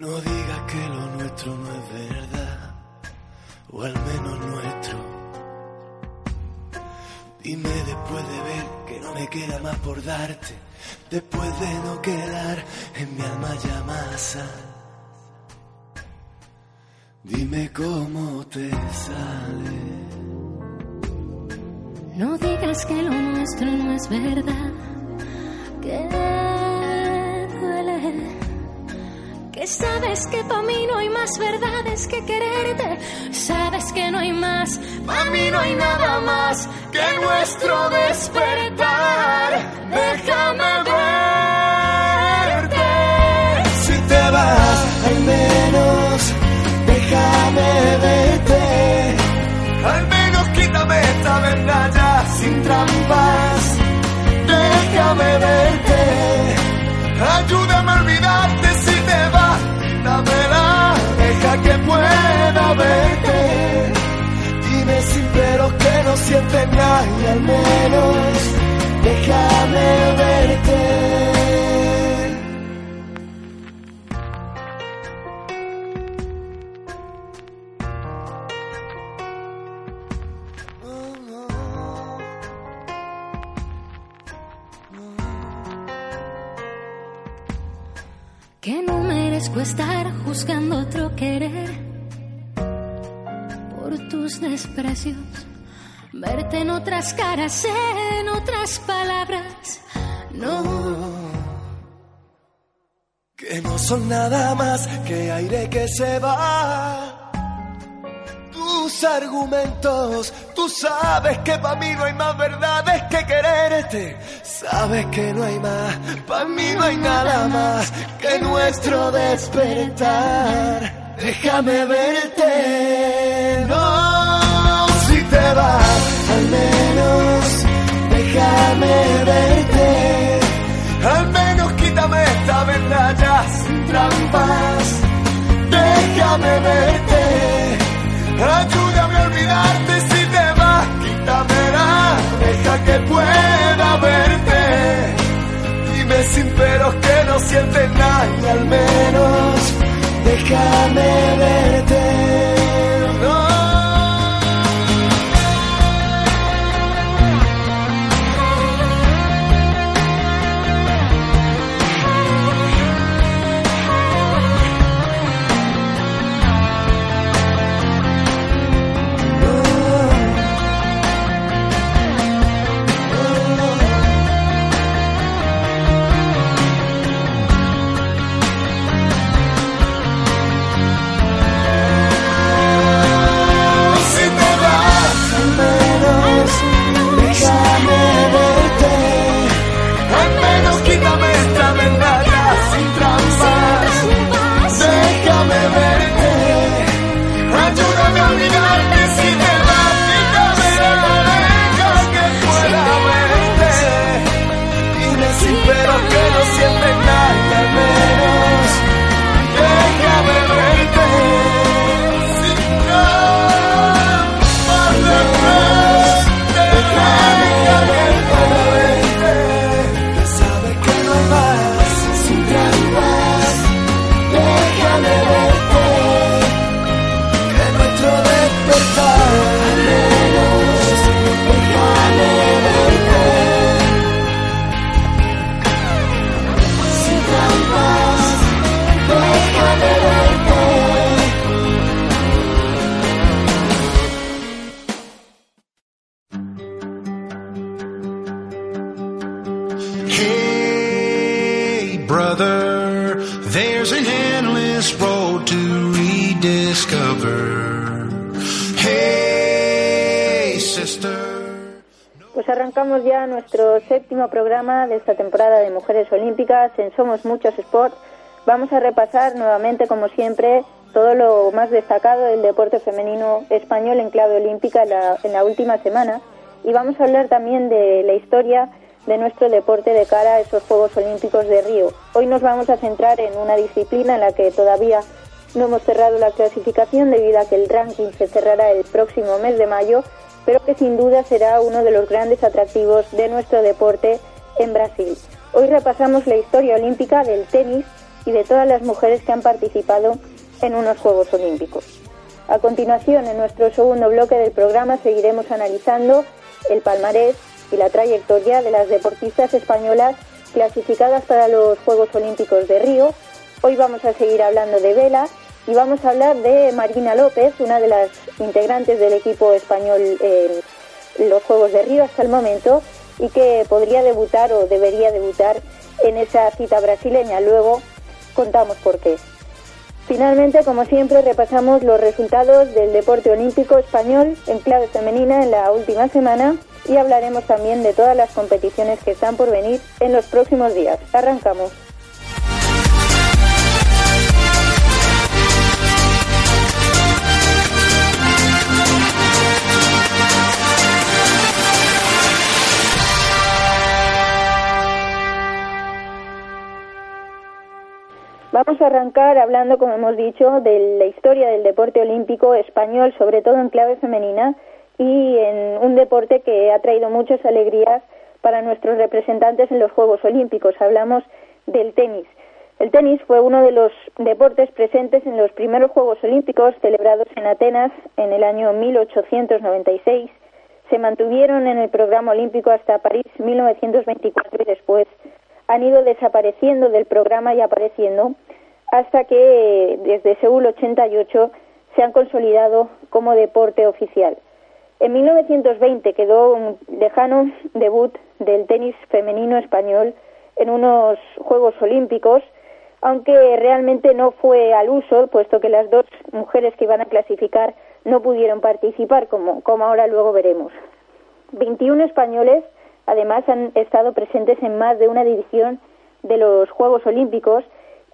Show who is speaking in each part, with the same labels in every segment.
Speaker 1: No digas que lo nuestro no es verdad, o al menos nuestro. Dime después de ver que no me queda más por darte, después de no quedar en mi alma ya masa. Dime cómo te sale.
Speaker 2: No digas que lo nuestro no es verdad, que sabes que para mí no hay más verdades que quererte. Sabes que no hay más, para mí no hay nada más que nuestro despertar. Déjame verte.
Speaker 1: Si te vas, al menos déjame verte. Al menos quítame esta verdad ya sin trampas. Déjame verte. Y al menos déjame verte.
Speaker 2: Que no merezco estar juzgando otro querer por tus desprecios. Verte en otras caras, en otras palabras. No,
Speaker 1: Que no son nada más que aire que se va. Tus argumentos, tú sabes que para mí no hay más verdades que quererte. Sabes que no hay más, para mí no hay nada más que nuestro despertar. Déjame verte, no, si te vas, al menos déjame verte. Al menos quítame esta verdad ya sin trampas. Déjame verte. Ayúdame a olvidarte si te vas. Quítamela. Deja que pueda verte. Dime sin peros que no sientes nada y al menos déjame verte.
Speaker 3: Arrancamos ya nuestro séptimo programa de esta temporada de Mujeres Olímpicas en Somos Muchos Sport. Vamos a repasar nuevamente, como siempre, todo lo más destacado del deporte femenino español en clave olímpica en la, en la última semana y vamos a hablar también de la historia de nuestro deporte de cara a esos Juegos Olímpicos de Río. Hoy nos vamos a centrar en una disciplina en la que todavía no hemos cerrado la clasificación debido a que el ranking se cerrará el próximo mes de mayo, pero que sin duda será uno de los grandes atractivos de nuestro deporte en Brasil. Hoy repasamos la historia olímpica del tenis y de todas las mujeres que han participado en unos Juegos Olímpicos. A continuación, en nuestro segundo bloque del programa seguiremos analizando el palmarés y la trayectoria de las deportistas españolas clasificadas para los Juegos Olímpicos de Río. Hoy vamos a seguir hablando de vela y vamos a hablar de Marina López, una de las integrantes del equipo español en los Juegos de Río hasta el momento y que podría debutar o debería debutar en esa cita brasileña. Luego contamos por qué. Finalmente, como siempre, repasamos los resultados del deporte olímpico español en clave femenina en la última semana y hablaremos también de todas las competiciones que están por venir en los próximos días. Arrancamos. Vamos a arrancar hablando, como hemos dicho, de la historia del deporte olímpico español, sobre todo en clave femenina, y en un deporte que ha traído muchas alegrías para nuestros representantes en los Juegos Olímpicos. Hablamos del tenis. El tenis fue uno de los deportes presentes en los primeros Juegos Olímpicos celebrados en Atenas en el año 1896. Se mantuvieron en el programa olímpico hasta París 1924 y después han ido desapareciendo del programa y apareciendo hasta que desde Seúl 88 se han consolidado como deporte oficial. En 1920 quedó un lejano debut del tenis femenino español en unos Juegos Olímpicos, aunque realmente no fue al uso, puesto que las dos mujeres que iban a clasificar no pudieron participar, como, como ahora luego veremos. 21 españoles Además, han estado presentes en más de una edición de los Juegos Olímpicos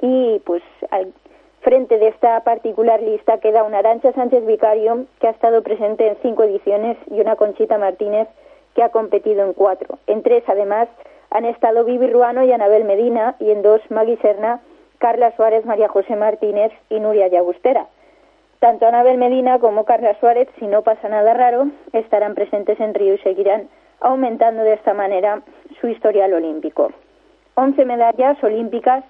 Speaker 3: y, pues, al frente de esta particular lista queda una Arancha Sánchez Vicario, que ha estado presente en cinco ediciones, y una Conchita Martínez, que ha competido en cuatro. En tres, además, han estado Vivi Ruano y Anabel Medina, y en dos, Magui Serna, Carla Suárez, María José Martínez y Nuria Llagustera. Tanto Anabel Medina como Carla Suárez, si no pasa nada raro, estarán presentes en Río y seguirán aumentando de esta manera su historial olímpico. Once medallas olímpicas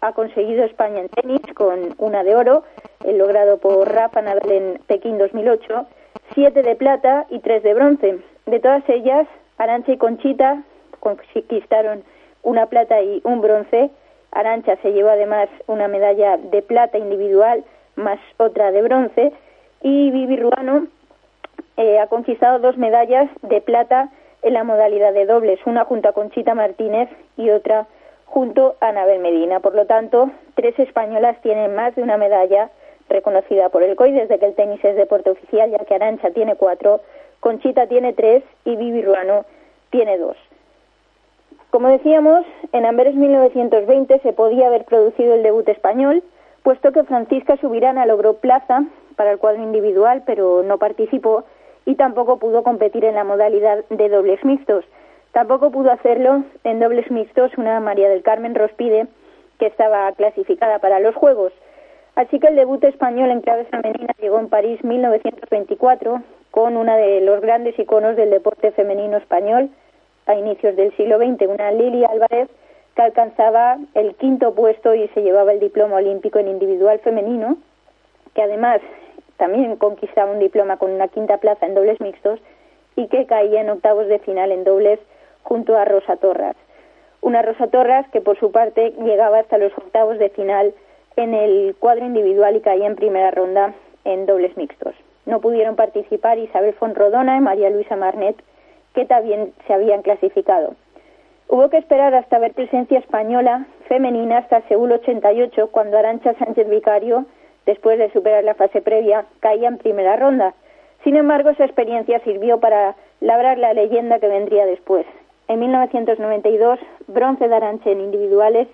Speaker 3: ha conseguido España en tenis, con una de oro, el logrado por Rafa Nadal en Pekín 2008, siete de plata y tres de bronce. De todas ellas, Arancha y Conchita conquistaron una plata y un bronce. Arancha se llevó además una medalla de plata individual más otra de bronce y Vivi Ruano eh, ha conquistado dos medallas de plata en la modalidad de dobles, una junto a Conchita Martínez y otra junto a Anabel Medina. Por lo tanto, tres españolas tienen más de una medalla reconocida por el COI desde que el tenis es deporte oficial, ya que Arancha tiene cuatro, Conchita tiene tres y Vivi Ruano tiene dos. Como decíamos, en Amberes 1920 se podía haber producido el debut español, puesto que Francisca Subirana logró plaza para el cuadro individual, pero no participó y tampoco pudo competir en la modalidad de dobles mixtos. Tampoco pudo hacerlo en dobles mixtos una María del Carmen Rospide, que estaba clasificada para los Juegos. Así que el debut español en clave femenina llegó en París 1924 con una de los grandes iconos del deporte femenino español a inicios del siglo XX, una Lili Álvarez que alcanzaba el quinto puesto y se llevaba el diploma olímpico en individual femenino, que además también conquistaba un diploma con una quinta plaza en dobles mixtos y que caía en octavos de final en dobles junto a Rosa Torras. Una Rosa Torras que por su parte llegaba hasta los octavos de final en el cuadro individual y caía en primera ronda en dobles mixtos. No pudieron participar Isabel Fonrodona y María Luisa Marnet, que también se habían clasificado. Hubo que esperar hasta ver presencia española femenina hasta Seúl 88, cuando Arancha Sánchez Vicario, después de superar la fase previa, caía en primera ronda. Sin embargo, esa experiencia sirvió para labrar la leyenda que vendría después. En 1992, bronce de Arancha en individuales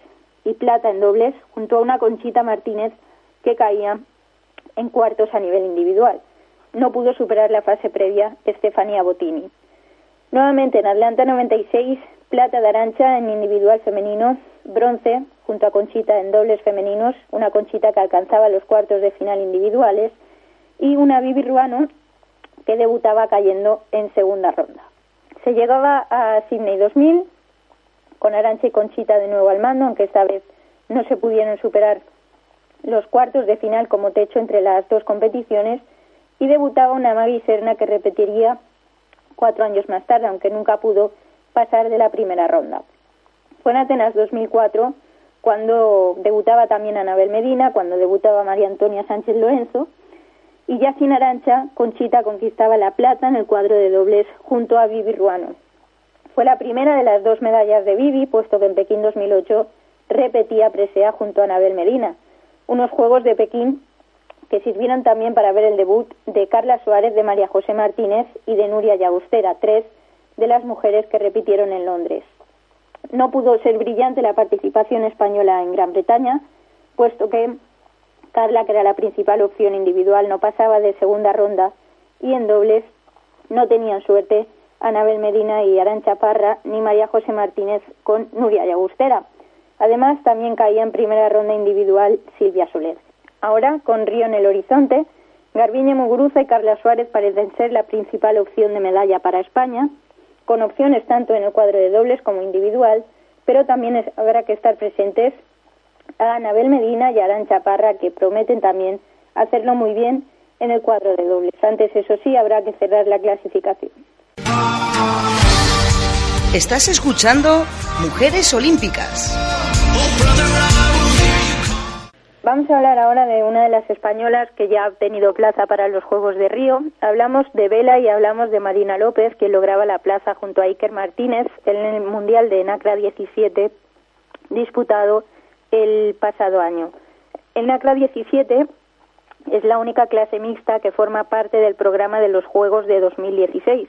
Speaker 3: y plata en dobles, junto a una Conchita Martínez que caía en cuartos a nivel individual. No pudo superar la fase previa Estefanía Bottini. Nuevamente en Atlanta 96, plata de Arancha en individual femenino, bronce junto a Conchita en dobles femeninos, una Conchita que alcanzaba los cuartos de final individuales y una Vivi Ruano que debutaba cayendo en segunda ronda. Se llegaba a Sydney 2000 con Arancha y Conchita de nuevo al mando, aunque esta vez no se pudieron superar los cuartos de final como techo entre las dos competiciones y debutaba una Maggie Serna que repetiría cuatro años más tarde, aunque nunca pudo pasar de la primera ronda. Fue en Atenas 2004 cuando debutaba también Anabel Medina, cuando debutaba María Antonia Sánchez Lorenzo, y ya sin Arancha, Conchita conquistaba la plata en el cuadro de dobles junto a Vivi Ruano. Fue la primera de las dos medallas de Vivi, puesto que en Pekín 2008 repetía presea junto a Anabel Medina. Unos Juegos de Pekín que sirvieron también para ver el debut de Carla Suárez, de María José Martínez y de Nuria Llagustera, tres de las mujeres que repitieron en Londres. No pudo ser brillante la participación española en Gran Bretaña, puesto que Carla, que era la principal opción individual, no pasaba de segunda ronda y en dobles no tenían suerte Anabel Medina y Arancha Parra ni María José Martínez con Nuria Llagustera. Además, también caía en primera ronda individual Silvia Soler. Ahora, con Río en el horizonte, Garbiñe Muguruza y Carla Suárez parecen ser la principal opción de medalla para España, con opciones tanto en el cuadro de dobles como individual, pero también habrá que estar presentes a Anabel Medina y a Aran Chaparra, que prometen también hacerlo muy bien en el cuadro de dobles. Antes, eso sí, habrá que cerrar la clasificación.
Speaker 4: Estás escuchando Mujeres Olímpicas.
Speaker 3: Vamos a hablar ahora de una de las españolas que ya ha obtenido plaza para los Juegos de Río. Hablamos de Vela y hablamos de Marina López, que lograba la plaza junto a Iker Martínez en el Mundial de NACRA 17 disputado el pasado año. El NACRA 17 es la única clase mixta que forma parte del programa de los Juegos de 2016.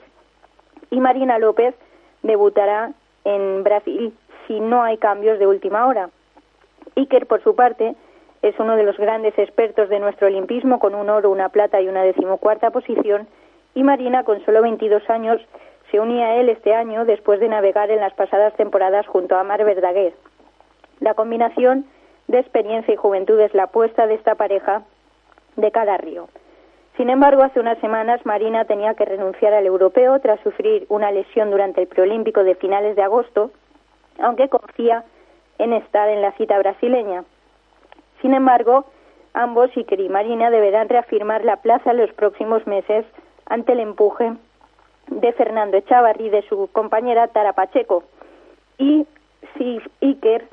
Speaker 3: Y Marina López debutará en Brasil si no hay cambios de última hora. Iker, por su parte, es uno de los grandes expertos de nuestro olimpismo, con un oro, una plata y una decimocuarta posición, y Marina, con solo 22 años, se unía a él este año después de navegar en las pasadas temporadas junto a Mar Verdaguer. La combinación de experiencia y juventud es la apuesta de esta pareja de cada río. Sin embargo, hace unas semanas Marina tenía que renunciar al europeo tras sufrir una lesión durante el preolímpico de finales de agosto, aunque confía en estar en la cita brasileña. Sin embargo, ambos, Iker y Marina, deberán reafirmar la plaza en los próximos meses ante el empuje de Fernando Echavarri y de su compañera Tara Pacheco. Y si Iker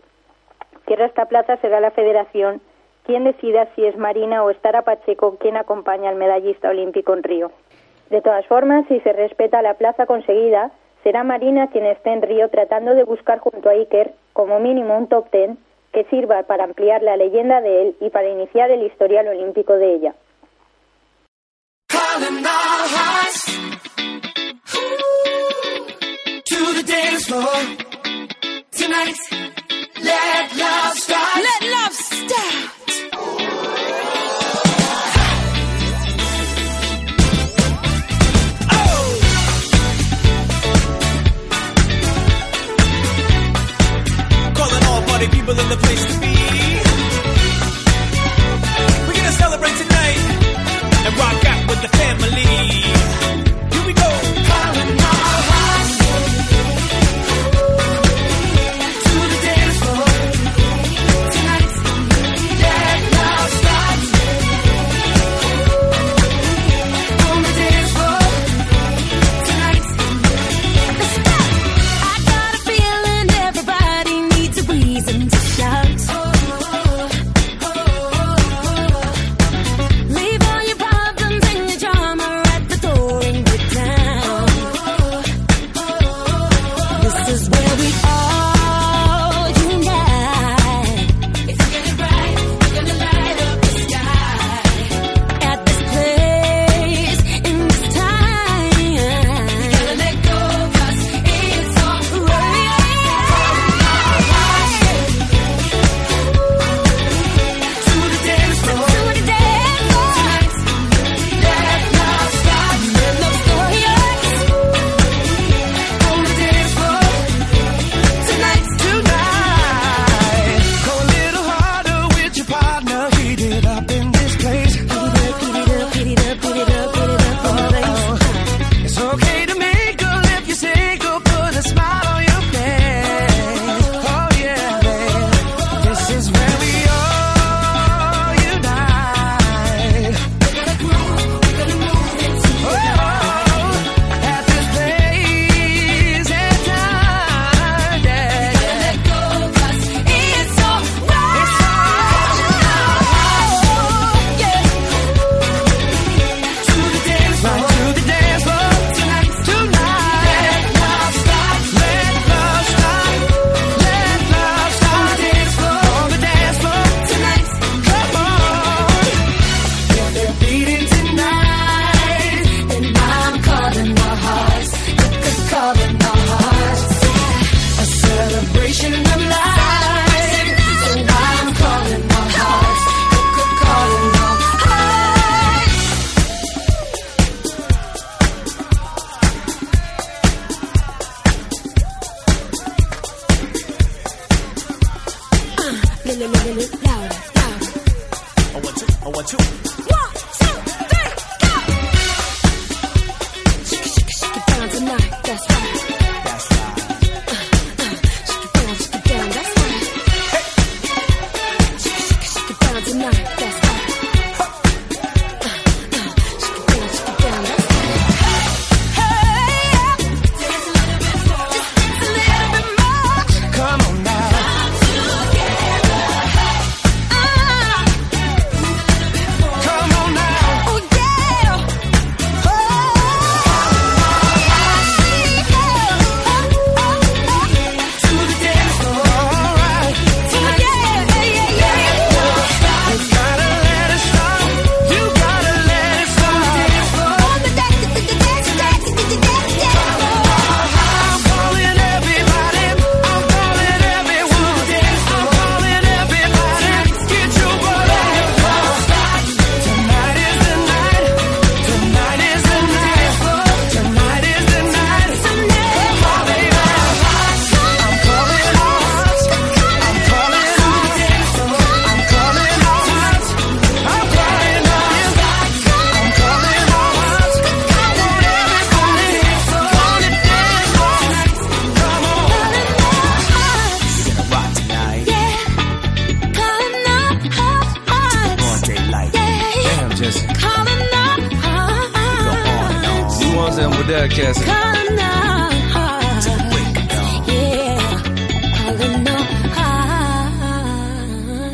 Speaker 3: cierra esta plaza, será la federación quien decida si es Marina o es Tara Pacheco quien acompaña al medallista olímpico en Río. De todas formas, si se respeta la plaza conseguida, será Marina quien esté en Río tratando de buscar junto a Iker como mínimo un top ten que sirva para ampliar la leyenda de él y para iniciar el historial olímpico de ella.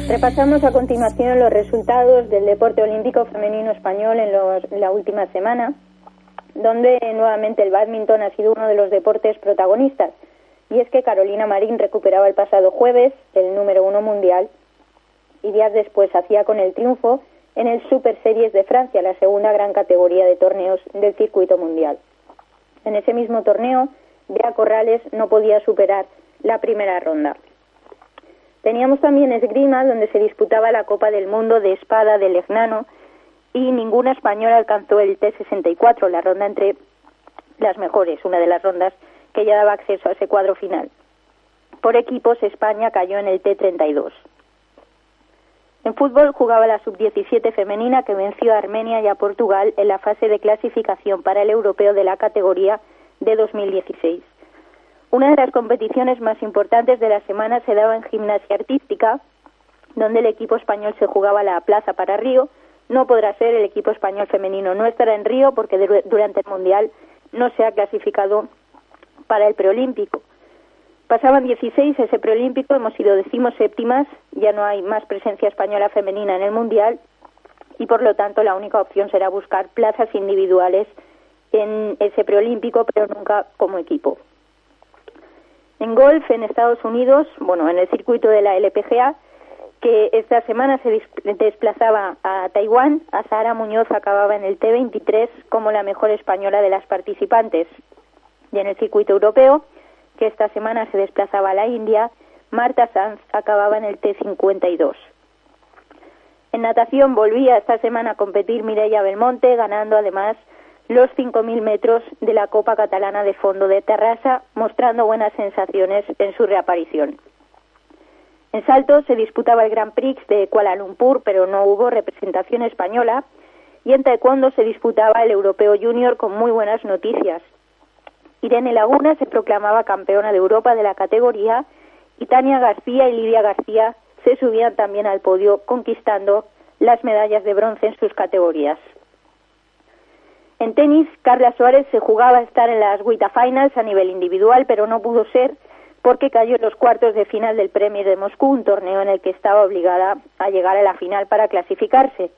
Speaker 3: Repasamos a continuación los resultados del deporte olímpico femenino español en, los- la última semana, donde nuevamente el bádminton ha sido uno de los deportes protagonistas. Y es que Carolina Marín recuperaba el pasado jueves el número uno mundial y días después hacía con el triunfo en el Super Series de Francia, la segunda gran categoría de torneos del circuito mundial. En ese mismo torneo, Bea Corrales no podía superar la primera ronda. Teníamos también esgrima, donde se disputaba la Copa del Mundo de Espada de Legnano y ninguna española alcanzó el T64, la ronda entre las mejores, una de las rondas que ya daba acceso a ese cuadro final. Por equipos, España cayó en el T32. En fútbol jugaba la sub-17 femenina que venció a Armenia y a Portugal en la fase de clasificación para el europeo de la categoría de 2016. Una de las competiciones más importantes de la semana se daba en gimnasia artística, donde el equipo español se jugaba la plaza para Río. No podrá ser el equipo español femenino, no estará en Río porque durante el Mundial no se ha clasificado para el preolímpico. Pasaban 16 ese preolímpico, hemos sido decimoséptimas, ya no hay más presencia española femenina en el Mundial y por lo tanto la única opción será buscar plazas individuales en ese preolímpico, pero nunca como equipo. En golf en Estados Unidos, bueno, en el circuito de la LPGA, que esta semana se desplazaba a Taiwán, a Sara Muñoz acababa en el T23 como la mejor española de las participantes. Y en el circuito europeo, que esta semana se desplazaba a la India, Marta Sanz acababa en el T52. En natación volvía esta semana a competir Mireia Belmonte, ganando además los 5.000 metros de la Copa Catalana de Fondo de Terrassa, mostrando buenas sensaciones en su reaparición. En salto se disputaba el Grand Prix de Kuala Lumpur, pero no hubo representación española, y en taekwondo se disputaba el Europeo Junior con muy buenas noticias. Irene Laguna se proclamaba campeona de Europa de la categoría y Tania García y Lidia García se subían también al podio conquistando las medallas de bronce en sus categorías. En tenis, Carla Suárez se jugaba a estar en las Wita Finals a nivel individual, pero no pudo ser porque cayó en los cuartos de final del Premier de Moscú, un torneo en el que estaba obligada a llegar a la final para clasificarse.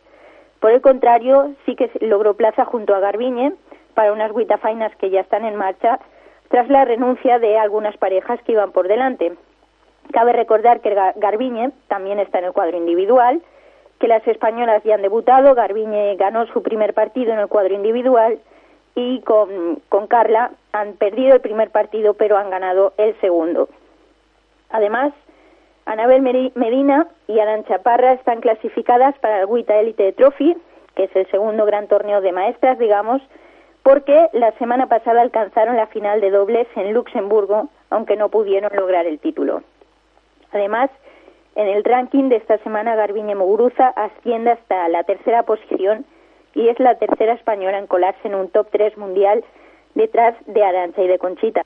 Speaker 3: Por el contrario, sí que logró plaza junto a Garbiñe para unas Wita Finals que ya están en marcha tras la renuncia de algunas parejas que iban por delante. Cabe recordar que Ga- Garbiñe también está en el cuadro individual, que las españolas ya han debutado, Garbiñe ganó su primer partido en el cuadro individual y con, con Carla han perdido el primer partido pero han ganado el segundo. Además, Anabel Medina y Alan Chaparra están clasificadas para el Wita Elite Trophy, que es el segundo gran torneo de maestras, digamos, porque la semana pasada alcanzaron la final de dobles en Luxemburgo, aunque no pudieron lograr el título. Además, En el ranking de esta semana, Garbiñe Muguruza asciende hasta la tercera posición y es la tercera española en colarse en un top 3 mundial detrás de Arancha y de Conchita.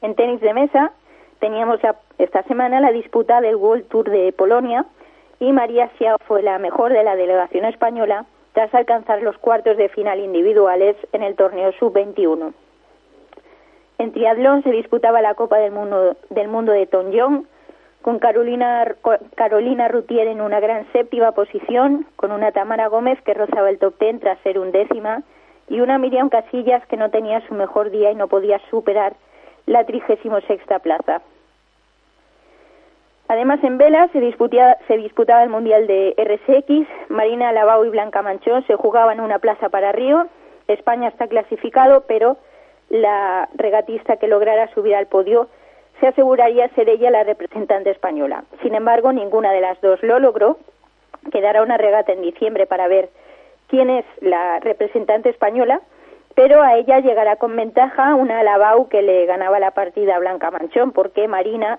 Speaker 3: En tenis de mesa teníamos esta semana la disputa del World Tour de Polonia y María Xiao fue la mejor de la delegación española tras alcanzar los cuartos de final individuales en el torneo sub-21. En triatlón se disputaba la Copa del Mundo, del mundo de con Carolina, Carolina Rutier en una gran séptima posición, con una Tamara Gómez que rozaba el top ten tras ser undécima y una Miriam Casillas que no tenía su mejor día y no podía superar la trigésimo sexta plaza. Además, en vela se, se disputaba el Mundial de RSX. Marina Lavao y Blanca Manchón se jugaban una plaza para Río. España está clasificado, pero la regatista que lograra subir al podio se aseguraría ser ella la representante española. Sin embargo, ninguna de las dos lo logró. Quedará una regata en diciembre para ver quién es la representante española, pero a ella llegará con ventaja una Alabau que le ganaba la partida a Blanca Manchón, porque Marina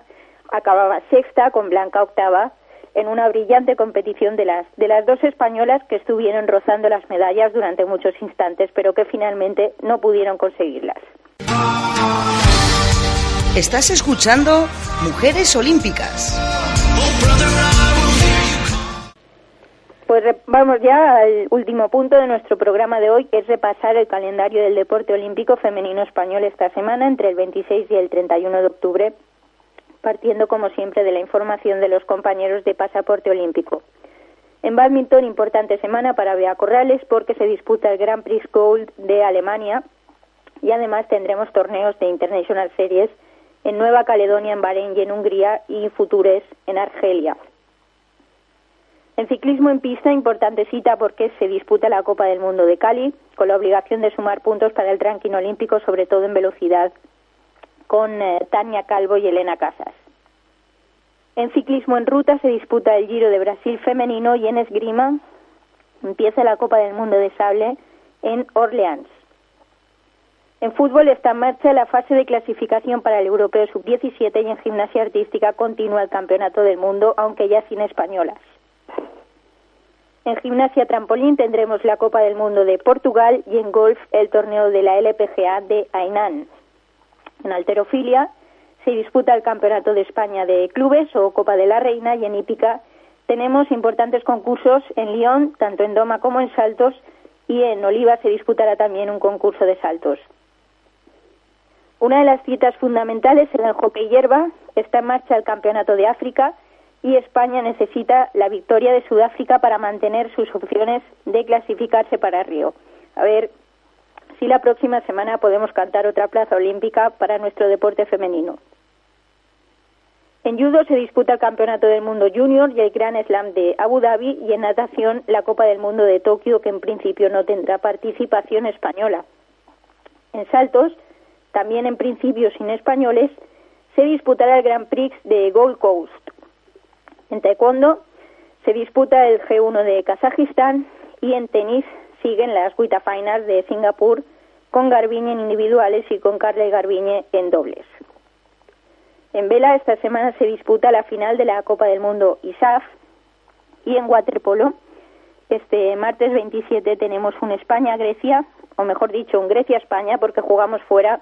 Speaker 3: acababa sexta con Blanca octava en una brillante competición de las, de las dos españolas que estuvieron rozando las medallas durante muchos instantes, pero que finalmente no pudieron conseguirlas.
Speaker 4: Estás escuchando Mujeres Olímpicas.
Speaker 3: Pues vamos ya al último punto de nuestro programa de hoy, que es repasar el calendario del deporte olímpico femenino español esta semana, entre el 26 y el 31 de octubre, partiendo como siempre de la información de los compañeros de pasaporte olímpico. En badminton, importante semana para Bea Corrales porque se disputa el Grand Prix Gold de Alemania y además tendremos torneos de International Series en Nueva Caledonia, en Bahrein y en Hungría y Futures en Argelia. En ciclismo en pista, importante cita porque se disputa la Copa del Mundo de Cali, con la obligación de sumar puntos para el ranking olímpico, sobre todo en velocidad, con eh, Tania Calvo y Elena Casas. En ciclismo en ruta se disputa el Giro de Brasil femenino y en esgrima empieza la Copa del Mundo de Sable en Orleans. En fútbol está en marcha la fase de clasificación para el Europeo Sub-17 y en gimnasia artística continúa el Campeonato del Mundo, aunque ya sin españolas. En gimnasia trampolín tendremos la Copa del Mundo de Portugal y en golf el torneo de la LPGA de Hainan. En alterofilia se disputa el Campeonato de España de Clubes o Copa de la Reina y en hípica tenemos importantes concursos en Lyon, tanto en doma como en saltos, y en Oliva se disputará también un concurso de saltos. Una de las citas fundamentales en el hockey hierba está en marcha el Campeonato de África y España necesita la victoria de Sudáfrica para mantener sus opciones de clasificarse para Río. A ver si la próxima semana podemos cantar otra plaza olímpica para nuestro deporte femenino. En judo se disputa el Campeonato del Mundo Junior y el Gran Slam de Abu Dhabi y en natación la Copa del Mundo de Tokio que en principio no tendrá participación española. En saltos, también en principio sin españoles, se disputará el Grand Prix de Gold Coast. En taekwondo se disputa el G1 de Kazajistán y en tenis siguen las Finals de Singapur con Garbiñe en individuales y con Carla Garbiñe en dobles. En vela esta semana se disputa la final de la Copa del Mundo ISAF y en waterpolo este martes 27 tenemos un España-Grecia, o mejor dicho, un Grecia-España porque jugamos fuera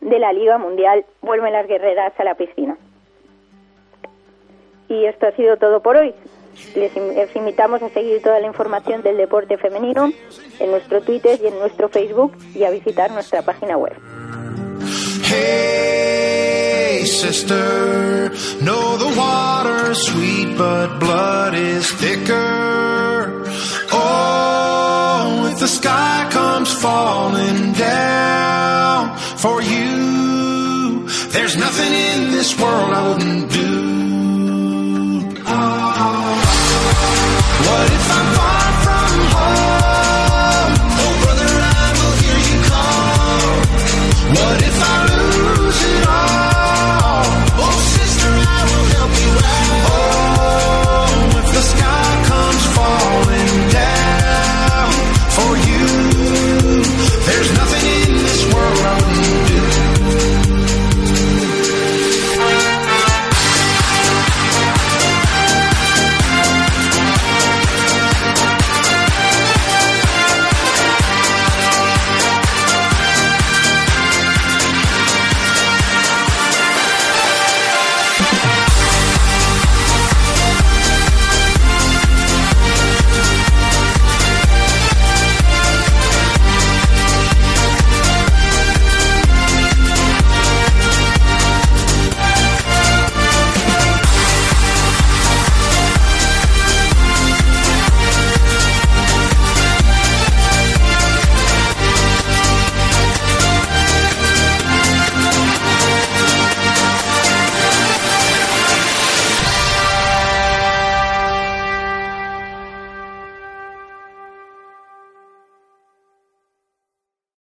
Speaker 3: de la Liga Mundial. Vuelven las guerreras a la piscina. Y esto ha sido todo por hoy. Les, invitamos a seguir toda la información del deporte femenino en nuestro Twitter y en nuestro Facebook y a visitar nuestra página web.
Speaker 5: Hey, sister, know the water's sweet, but blood is thicker. Oh, if the sky comes falling down for you, there's nothing in this world I wouldn't do. What if I'm